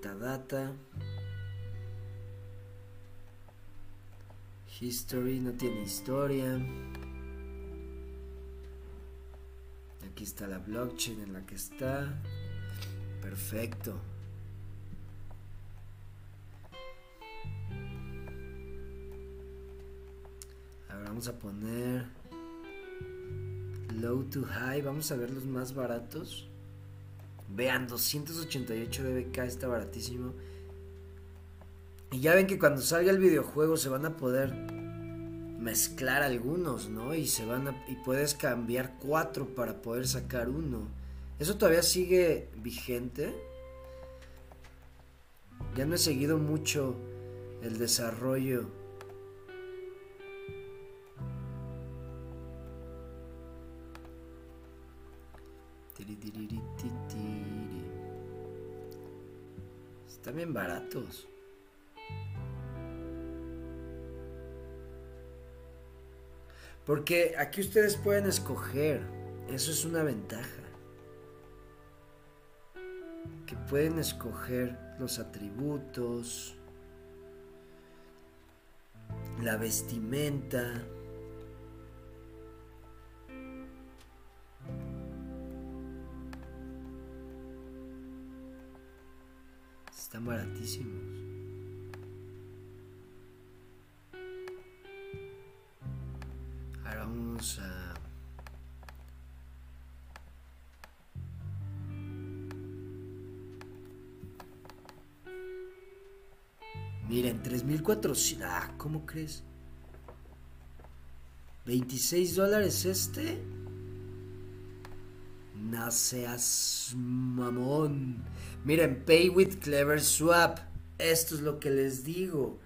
metadata. History no tiene historia. Aquí está la blockchain en la que está. Perfecto. Ahora vamos a poner low to high. Vamos a ver los más baratos. Vean, 288 DBK está baratísimo. Y ya ven que cuando salga el videojuego se van a poder mezclar algunos, ¿no? Y se van a, y puedes cambiar cuatro para poder sacar uno. Eso todavía sigue vigente. Ya no he seguido mucho el desarrollo Están bien baratos. Porque aquí ustedes pueden escoger. Eso es una ventaja. Que pueden escoger los atributos, la vestimenta. Están baratísimos. Ahora vamos a... Miren, 3.400... Ah, ¿cómo crees? ¿26 dólares este? No seas mamón. Miren, Pay with Clever Swap. Esto es lo que les digo.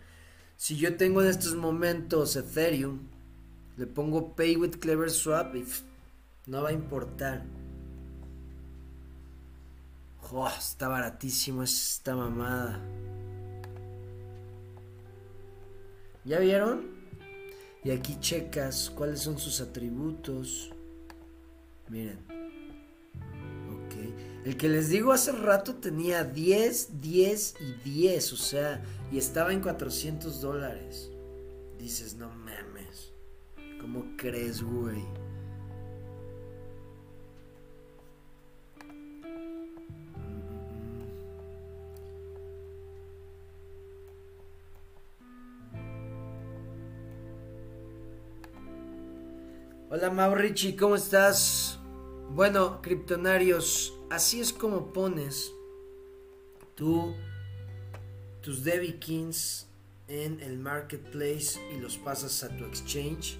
Si yo tengo en estos momentos Ethereum, le pongo Pay with Clever Swap y no va a importar. Oh, está baratísimo esta mamada. ¿Ya vieron? Y aquí checas cuáles son sus atributos. Miren. Ok. El que les digo hace rato tenía 10, 10 y 10. O sea, y estaba en 400 dólares. Dices, no mames. ¿Cómo crees, güey? Hola Maurici, ¿cómo estás? Bueno, criptonarios, así es como pones tú tus Kings en el marketplace y los pasas a tu exchange.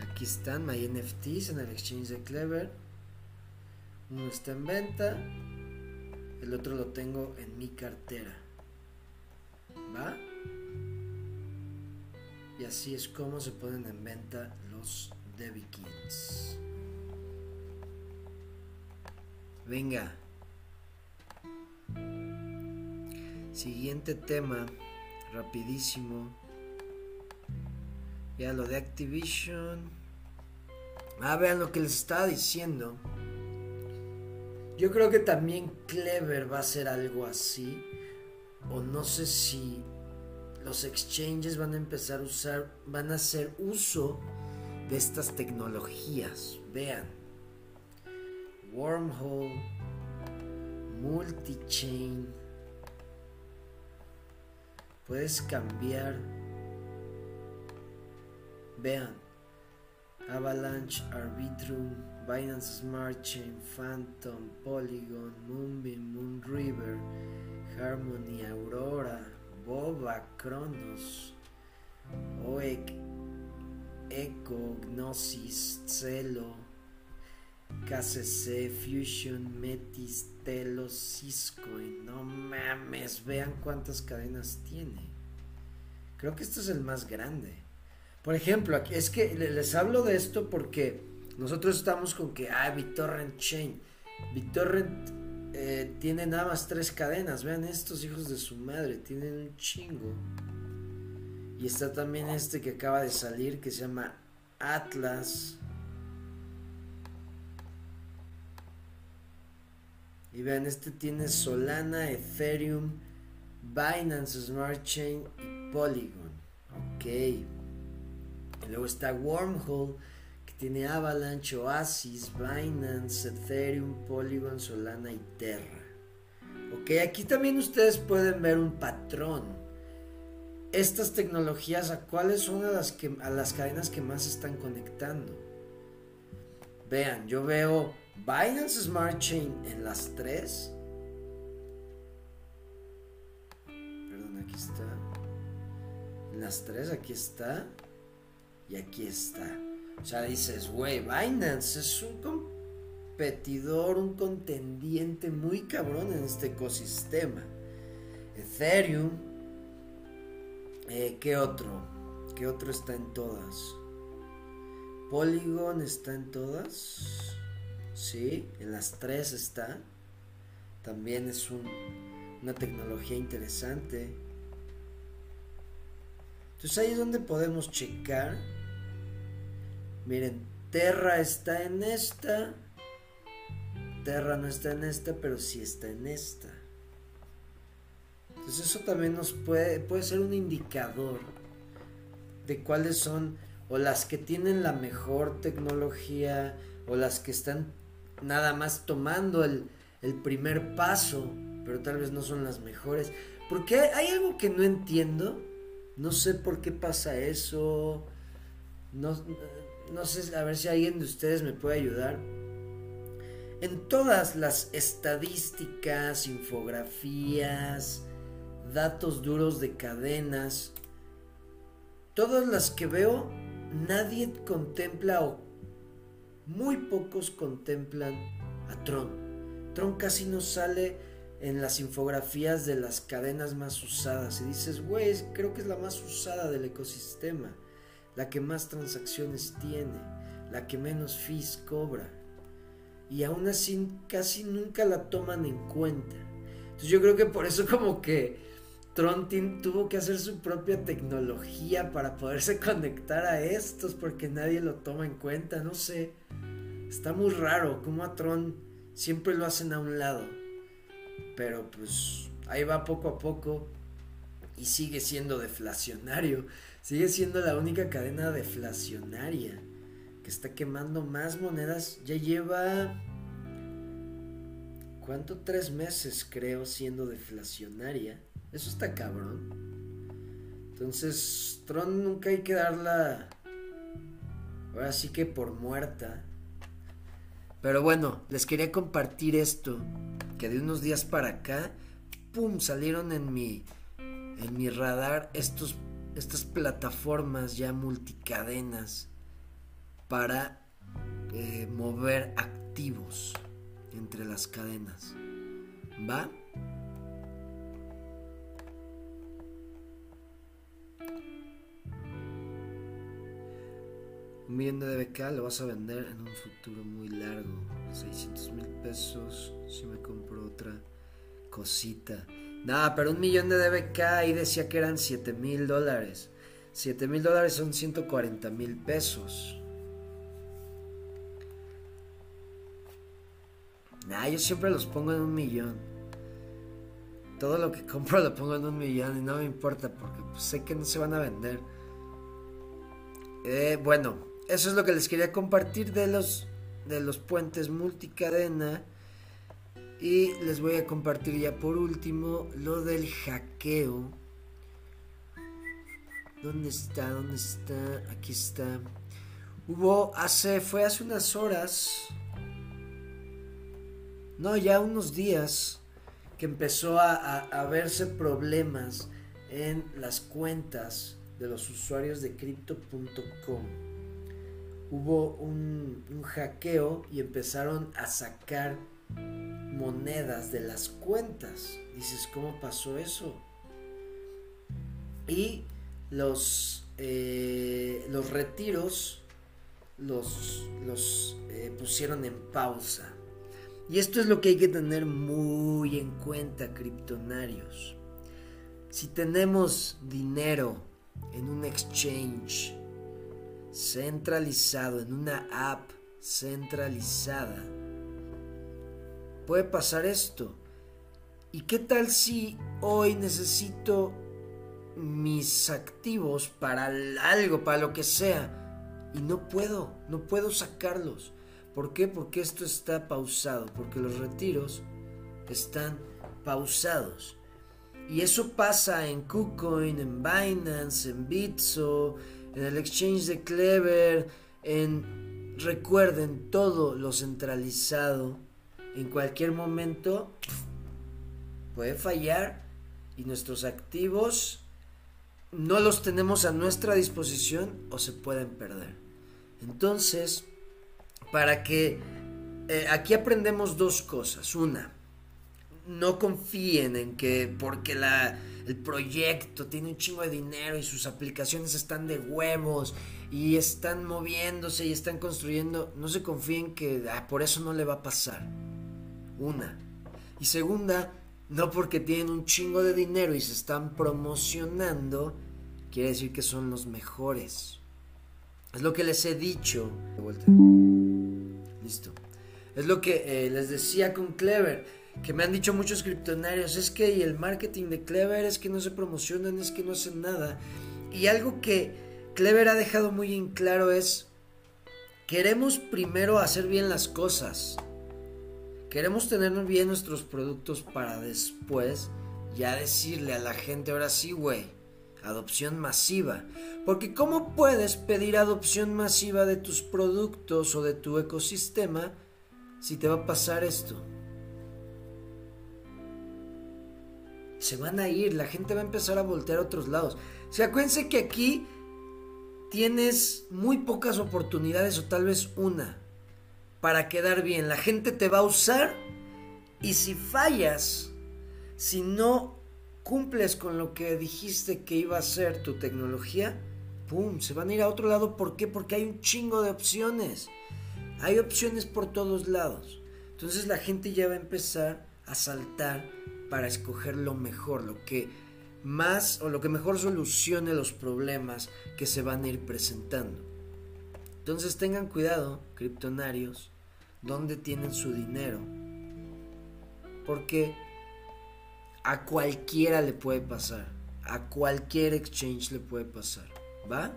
Aquí están my NFTs en el exchange de Clever. Uno está en venta, el otro lo tengo en mi cartera. ¿Va? Y así es como se ponen en venta los Kings. Venga. Siguiente tema, rapidísimo. Ya lo de Activision. Ah, vean lo que les estaba diciendo. Yo creo que también Clever va a ser algo así. O no sé si los exchanges van a empezar a usar, van a hacer uso de estas tecnologías. Vean, wormhole, multi-chain. Puedes cambiar. Vean, Avalanche, Arbitrum, Binance Smart Chain, Phantom, Polygon, Moonbeam, Moonriver, Harmony, Aurora, Boba, Cronos, Oek, Echo, Gnosis, Celo, KCC, Fusion, Metis, Telos, Cisco. Y no mames, vean cuántas cadenas tiene. Creo que este es el más grande. Por ejemplo, es que les hablo de esto porque nosotros estamos con que, ah, BitTorrent Chain. BitTorrent eh, tiene nada más tres cadenas. Vean estos hijos de su madre, tienen un chingo. Y está también este que acaba de salir que se llama Atlas. Y vean, este tiene Solana, Ethereum, Binance Smart Chain y Polygon. Ok. Y luego está Wormhole tiene Avalanche, Oasis, Binance, Ethereum, Polygon, Solana y Terra. Ok, aquí también ustedes pueden ver un patrón. Estas tecnologías, ¿a cuáles son a las, que, a las cadenas que más están conectando? Vean, yo veo Binance Smart Chain en las tres. Perdón, aquí está. En las tres, aquí está. Y aquí está. O sea, dices, güey, Binance es un competidor, un contendiente muy cabrón en este ecosistema. Ethereum, eh, ¿qué otro? ¿Qué otro está en todas? Polygon está en todas. Sí, en las tres está. También es una tecnología interesante. Entonces ahí es donde podemos checar Miren, Terra está en esta. Terra no está en esta, pero sí está en esta. Entonces eso también nos puede, puede ser un indicador de cuáles son o las que tienen la mejor tecnología o las que están nada más tomando el, el primer paso, pero tal vez no son las mejores. Porque hay algo que no entiendo. No sé por qué pasa eso. No, no sé, a ver si alguien de ustedes me puede ayudar. En todas las estadísticas, infografías, datos duros de cadenas, todas las que veo, nadie contempla o muy pocos contemplan a Tron. Tron casi no sale en las infografías de las cadenas más usadas. Y dices, güey, creo que es la más usada del ecosistema la que más transacciones tiene, la que menos fees cobra. Y aún así casi nunca la toman en cuenta. Entonces yo creo que por eso como que Tron tuvo que hacer su propia tecnología para poderse <laughs> conectar a estos porque nadie lo toma en cuenta, no sé. Está muy raro como a Tron siempre lo hacen a un lado. Pero pues ahí va poco a poco y sigue siendo deflacionario. Sigue siendo la única cadena deflacionaria que está quemando más monedas. Ya lleva... ¿Cuánto? Tres meses creo siendo deflacionaria. Eso está cabrón. Entonces, Tron nunca hay que darla... Ahora sí que por muerta. Pero bueno, les quería compartir esto. Que de unos días para acá, ¡pum! salieron en mi, en mi radar estos, estas plataformas ya multicadenas para eh, mover activos entre las cadenas. ¿Va? Un millón de DBK lo vas a vender en un futuro muy largo. 600 mil pesos si me compro otra cosita. Nada, pero un millón de DBK ahí decía que eran 7 mil dólares. 7 mil dólares son 140 mil pesos. Nah, yo siempre los pongo en un millón. Todo lo que <laughs> compro lo pongo en un millón y no me importa porque pues, sé que no se van a vender. Eh, bueno, eso es lo que les quería compartir de los, de los puentes multicadena. Y les voy a compartir ya por último lo del hackeo. ¿Dónde está? ¿Dónde está? Aquí está. Hubo hace, fue hace unas horas. No, ya unos días que empezó a, verse problemas en las cuentas de los usuarios de crypto.com hubo un, hackeo y empezaron a sacar monedas de las cuentas. Dices, ¿cómo pasó eso? Y los, eh, los retiros los, los eh, pusieron en pausa. Y esto es lo que hay que tener muy en cuenta, criptonarios. Si tenemos dinero en un exchange centralizado, en una app centralizada, puede pasar esto. ¿Y qué tal si hoy necesito mis activos para algo, para lo que sea, y no puedo, no puedo sacarlos? ¿Por qué? Porque esto está pausado, porque los retiros están pausados. Y eso pasa en KuCoin, en Binance, en Bitso, en el exchange de Clever, en recuerden todo lo centralizado, en cualquier momento puede fallar y nuestros activos no los tenemos a nuestra disposición o se pueden perder. Entonces, para que eh, aquí aprendemos dos cosas. Una, no confíen en que porque la, el proyecto tiene un chingo de dinero y sus aplicaciones están de huevos y están moviéndose y están construyendo, no se confíen que ah, por eso no le va a pasar. Una. Y segunda, no porque tienen un chingo de dinero y se están promocionando, quiere decir que son los mejores. Es lo que les he dicho. De vuelta. Listo. Es lo que eh, les decía con Clever que me han dicho muchos criptonarios, es que y el marketing de Clever es que no se promocionan, es que no hacen nada. Y algo que Clever ha dejado muy en claro es, queremos primero hacer bien las cosas. Queremos tener bien nuestros productos para después ya decirle a la gente, ahora sí, güey, adopción masiva. Porque ¿cómo puedes pedir adopción masiva de tus productos o de tu ecosistema si te va a pasar esto? se van a ir, la gente va a empezar a voltear a otros lados. O sea, acuérdense que aquí tienes muy pocas oportunidades o tal vez una para quedar bien. La gente te va a usar y si fallas, si no cumples con lo que dijiste que iba a ser tu tecnología, ¡pum! Se van a ir a otro lado. ¿Por qué? Porque hay un chingo de opciones. Hay opciones por todos lados. Entonces la gente ya va a empezar a saltar para escoger lo mejor, lo que más o lo que mejor solucione los problemas que se van a ir presentando. Entonces tengan cuidado, criptonarios, dónde tienen su dinero. Porque a cualquiera le puede pasar. A cualquier exchange le puede pasar. ¿Va?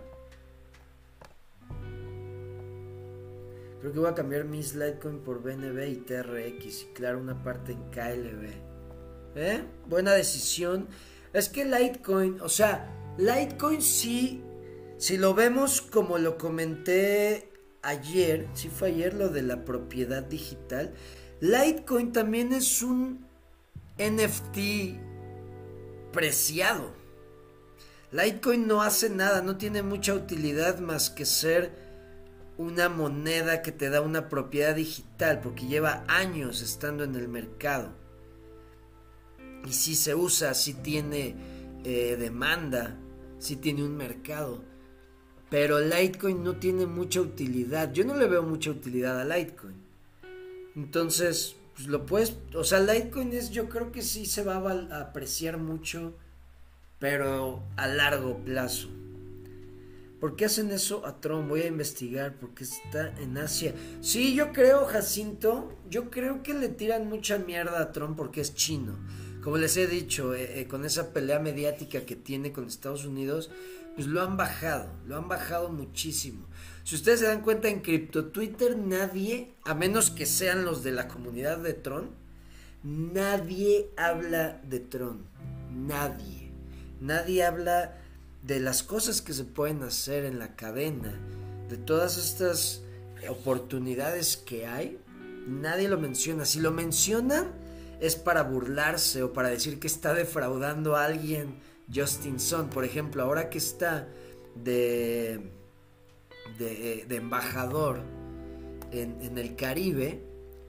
Creo que voy a cambiar mis Litecoin por BNB y TRX y claro, una parte en KLB. ¿Eh? Buena decisión. Es que Litecoin, o sea, Litecoin sí, si lo vemos como lo comenté ayer, si fue ayer lo de la propiedad digital, Litecoin también es un NFT preciado. Litecoin no hace nada, no tiene mucha utilidad más que ser una moneda que te da una propiedad digital porque lleva años estando en el mercado. Y si se usa, si tiene eh, demanda, si tiene un mercado. Pero Litecoin no tiene mucha utilidad. Yo no le veo mucha utilidad a Litecoin. Entonces, pues lo puedes, o sea, Litecoin es, yo creo que sí se va a apreciar mucho, pero a largo plazo. ¿Por qué hacen eso a Tron? Voy a investigar porque está en Asia. Sí, yo creo, Jacinto, yo creo que le tiran mucha mierda a Tron porque es chino. Como les he dicho, eh, eh, con esa pelea mediática que tiene con Estados Unidos, pues lo han bajado, lo han bajado muchísimo. Si ustedes se dan cuenta en Crypto Twitter, nadie, a menos que sean los de la comunidad de Tron, nadie habla de Tron. Nadie. Nadie habla de las cosas que se pueden hacer en la cadena, de todas estas oportunidades que hay, nadie lo menciona. Si lo mencionan es para burlarse o para decir que está defraudando a alguien Justin Sun. Por ejemplo, ahora que está de, de, embajador en, el Caribe,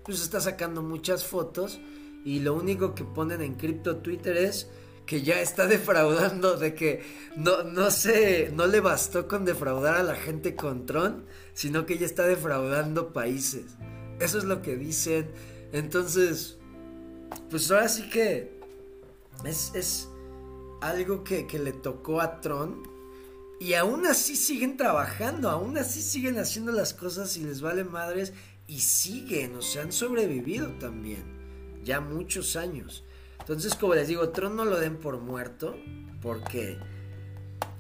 pues está sacando muchas fotos y lo único que ponen en cripto Twitter es que ya está <laughs> defraudando, de que no, no no le bastó con defraudar a la gente con Tron, sino que ya está defraudando países. Eso es lo que dicen. Entonces, pues ahora sí que es, es algo que, que le tocó a Tron. Y aún así siguen trabajando, aún así siguen haciendo las cosas y les vale madres y siguen, o sea, han sobrevivido también, ya muchos años. Entonces, como les digo, Tron no lo den por muerto, porque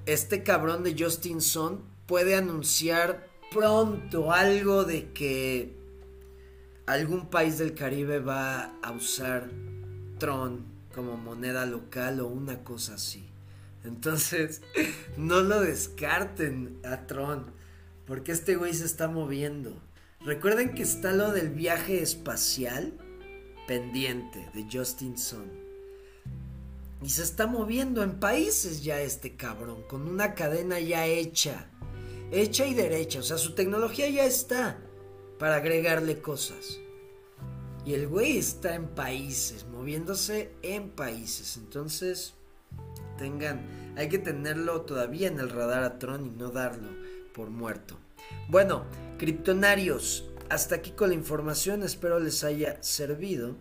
este cabrón de Justin Sun puede anunciar pronto algo de que algún país del Caribe va a usar Tron como moneda local o una cosa así. Entonces, <laughs> no lo descarten a Tron, porque este güey se está moviendo. Recuerden que está lo del viaje espacial pendiente de Justin Sun. Y se está moviendo en países ya este cabrón, con una cadena ya hecha, hecha y derecha. O sea, su tecnología ya está para agregarle cosas. Y el güey está en países, moviéndose en países. Entonces, tengan, hay que tenerlo todavía en el radar a Tron y no darlo por muerto. Bueno, criptonarios, hasta aquí con la información, espero les haya servido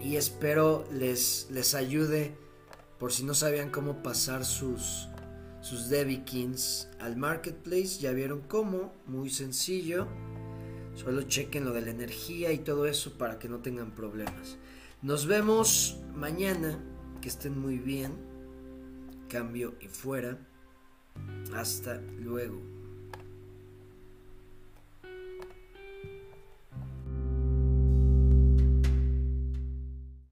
y espero les, les ayude por si no sabían cómo pasar sus, sus Kings al marketplace. Ya vieron cómo, muy sencillo. Solo chequen lo de la energía y todo eso para que no tengan problemas. Nos vemos mañana. Que estén muy bien. Cambio y fuera. Hasta luego.